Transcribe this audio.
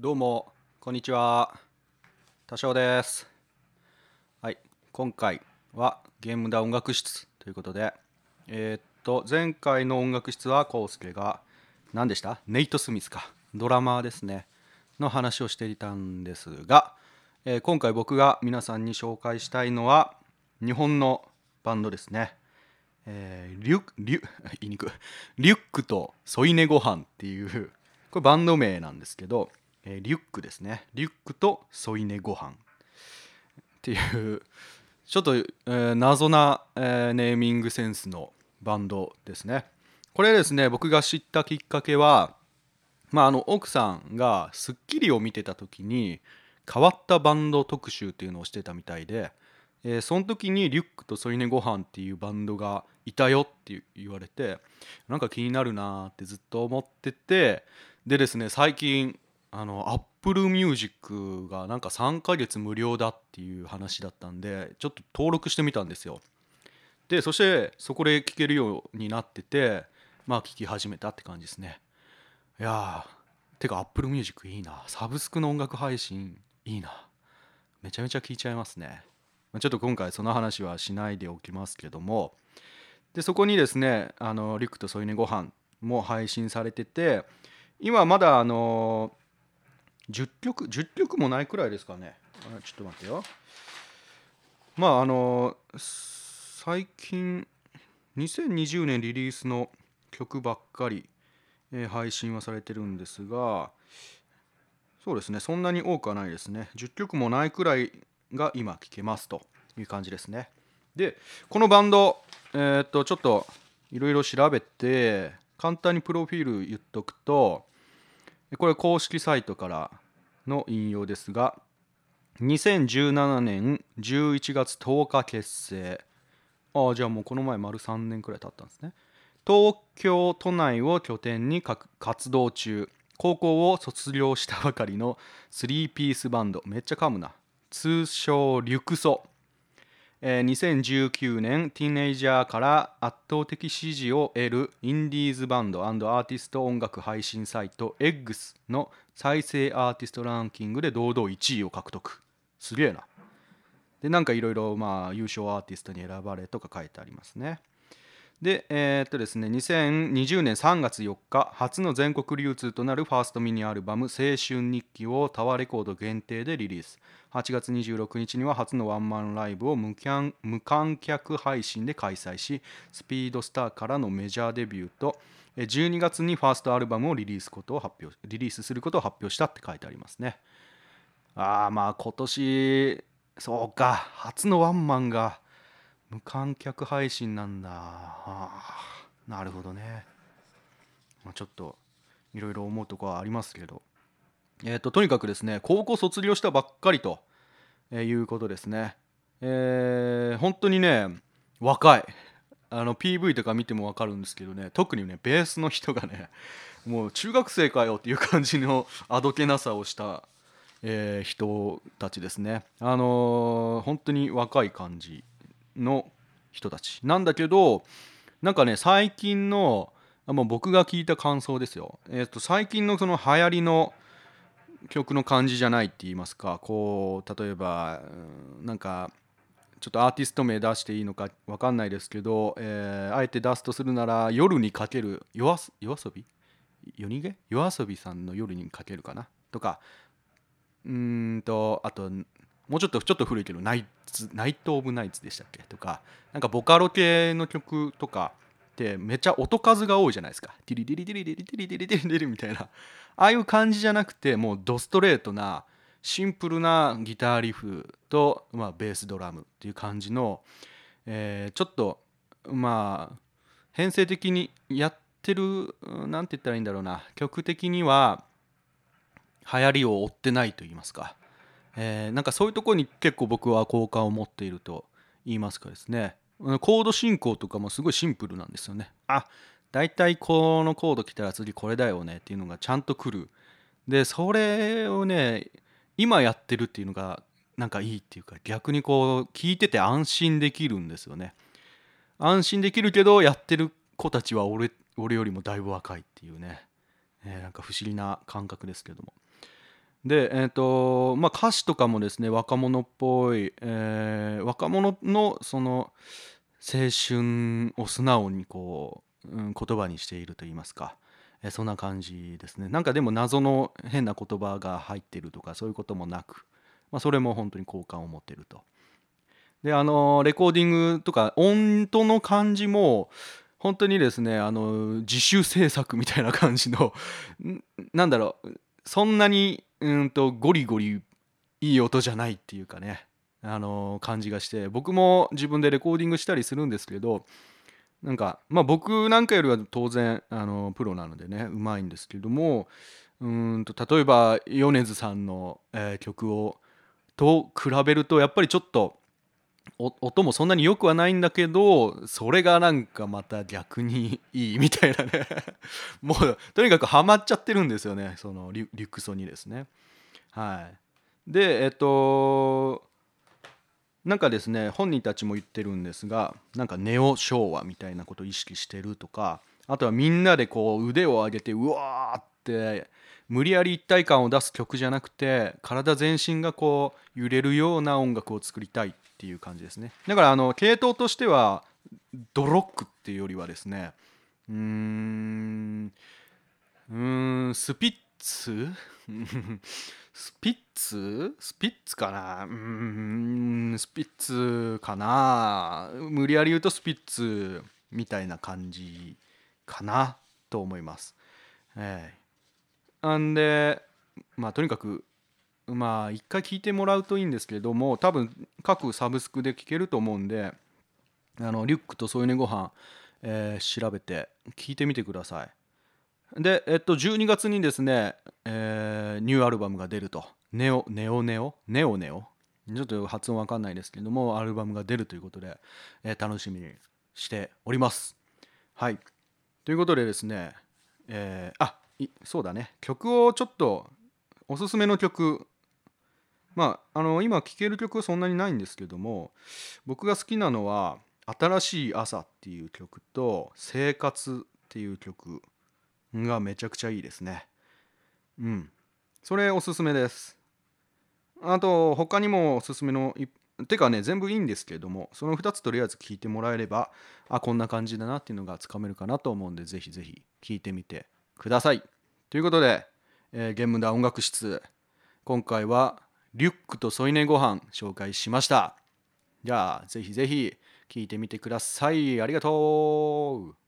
どうもこんにちは。多少です。はい今回はゲームだ音楽室ということでえーっと前回の音楽室はコウスケが何でした？ネイト・スミスか。ドラマーですね。の話をしていたんですが、えー今回僕が皆さんに紹介したいのは日本のバンドですね。えーリュッリュ 言いにくリュックと添い寝ご飯っていうこれバンド名なんですけど、えーリュックですね。リュックと添い寝ご飯。っていうちょっと、えー謎な、えーネーミングセンスのバンドですね。これですね僕が知ったきっかけはまあ、あの奥さんが『スッキリ』を見てた時に変わったバンド特集っていうのをしてたみたいで、えーその時に「リュックと添い寝ご飯っていうバンドがいたよって言われてなんか気になるなってずっと思っててでですね最近あの Apple Music がなんか3ヶ月無料だっていう話だったんでちょっと登録してみたんですよ。でそしてそこで聴けるようになっててまあ聴き始めたって感じですね。いやーてか Apple Music いいな。サブスクの音楽配信いいな。めちゃめちゃ聴いちゃいますね。ちょっと今回その話はしないでおきますけども。でそこにですねあのリックと添い寝ご飯も配信されてて今まだあの10曲10曲もないくらいですかね。ちょっと待ってよ。まああの最近2020年リリースの曲ばっかり、えー配信はされてるんですがそうですねそんなに多くはないですね。10曲もないくらいが今聴けますという感じですね。でこのバンドえーっとちょっといろいろ調べて簡単にプロフィール言っとくとこれ公式サイトからの引用ですが2017年11月10日結成。ああじゃあもうこの前丸3年くらい経ったんですね。東京都内を拠点に活動中。高校を卒業したばかりの3ピースバンド。めっちゃ噛むな。通称リュクソ。えー2019年ティーネイジャーから圧倒的支持を得るインディーズバンドアーティスト音楽配信サイト EGGS の再生アーティストランキングで堂々1位を獲得。すげえな。でなんかいろいろ優勝アーティストに選ばれとか書いてありますね。でえーっとですね2020年3月4日初の全国流通となるファーストミニアルバム「青春日記」をタワーレコード限定でリリース。8月26日には初のワンマンライブを無観客配信で開催しスピードスターからのメジャーデビューと12月にファーストアルバムをリリースことを発表リリースすることを発表したって書いてありますね。ああまあ今年そうか初のワンマンが無観客配信なんだ。あなるほどね、まあ、ちょっといろいろ思うとこはありますけど。えっ、ととにかくですね高校卒業したばっかりと、えーいうことですね。えー本当にね若い。あの PV とか見ても分かるんですけどね特にねベースの人がねもう中学生かよっていう感じの あどけなさをした、えー人たちですね。あのー本当に若い感じ。の人たちなんだけどなんかね最近のもう僕が聞いた感想ですよ、えー、と最近のその流行りの曲の感じじゃないって言いますか。こう例えばうんなんかちょっとアーティスト名出していいのか分かんないですけど、えーあえて出すとするなら「夜にかける夜夜遊び？夜逃げ？夜遊びさんの夜にかけるかな？とかうんとあともうちょっとちょっと古いけどナイツ「ナイト・オブ・ナイツ」でしたっけ？とかなんかボカロ系の曲とかってめっちゃ音数が多いじゃないですか。ティリリリティリリリティリリリティリリリみたいなああいう感じじゃなくてもうドストレートなシンプルなギターリフと、まあ、ベースドラムっていう感じの、えーちょっとまあ編成的にやってるうんなんて言ったらいいんだろうな曲的には流行りを追ってないと言いますか、えーなんかそういうとこに結構僕は好感を持っていると言いますかですね。コード進行とかもすごいシンプルなんですよね。あだいたいこのコード来たら次これだよねっていうのがちゃんと来る。でそれをね今やってるっていうのがなんかいいっていうか逆にこう聞いてて安心できるんですよね。安心できるけどやってる子たちは俺俺よりもだいぶ若いっていうね、えーなんか不思議な感覚ですけども。で、えーとまあ、歌詞とかもですね若者っぽい、えー若者のその青春を素直にこう、うん、言葉にしていると言いますか、えーそんな感じですねなんかでも謎の変な言葉が入ってるとかそういうこともなく、まあ、それも本当に好感を持ってると。であのレコーディングとか音との感じも本当にですねあの自主制作みたいな感じのんなんだろうそんなにうんとゴリゴリいい音じゃないっていうかね。あの感じがして僕も自分でレコーディングしたりするんですけどなんかまあ僕なんかよりは当然あのプロなのでねうまいんですけどもうんと例えば米津さんの、えー曲をと比べるとやっぱりちょっと音もそんなに良くはないんだけどそれがなんかまた逆にいいみたいなね。もうとにかくハマっちゃってるんですよね。そのリュクソにですね。はい。でえっとなんかですね本人たちも言ってるんですがなんかネオ昭和みたいなことを意識してるとかあとはみんなでこう腕を上げてうわーって無理やり一体感を出す曲じゃなくて体全身がこう揺れるような音楽を作りたいていう感じですね。だからあの系統としてはドロックっていうよりはですねうーんうんスピッツ？スピッツ？スピッツかな？うんスピッツかな？無理やり言うとスピッツみたいな感じかな？と思います。ええ。なんでまあとにかくまあ一回聞いてもらうといいんですけれども多分各サブスクで聞けると思うんであのリュックと添い寝ご飯、えー調べて聞いてみてください。で、えっと、12月にですね、えーニューアルバムが出ると。ネオ、ネオネオ？ネオネオ？ちょっと発音わかんないですけども、アルバムが出るということで、えー楽しみにしております。はい。ということでですね、えーあそうだね、曲をちょっと、おすすめの曲、まあ、あの今聴ける曲はそんなにないんですけども僕が好きなのは「新しい朝」っていう曲と「生活」っていう曲がめちゃくちゃいいですね。うん。それおすすめです。あと他にもおすすめのいてかね全部いいんですけれどもその2つとりあえず聞いてもらえればあこんな感じだなっていうのがつかめるかなと思うんでぜひぜひ聞いてみてください。ということで、えーゲームだ音楽室。今回はリュックと添い寝ご飯紹介しました。じゃあぜひぜひ聞いてみてください。ありがとう。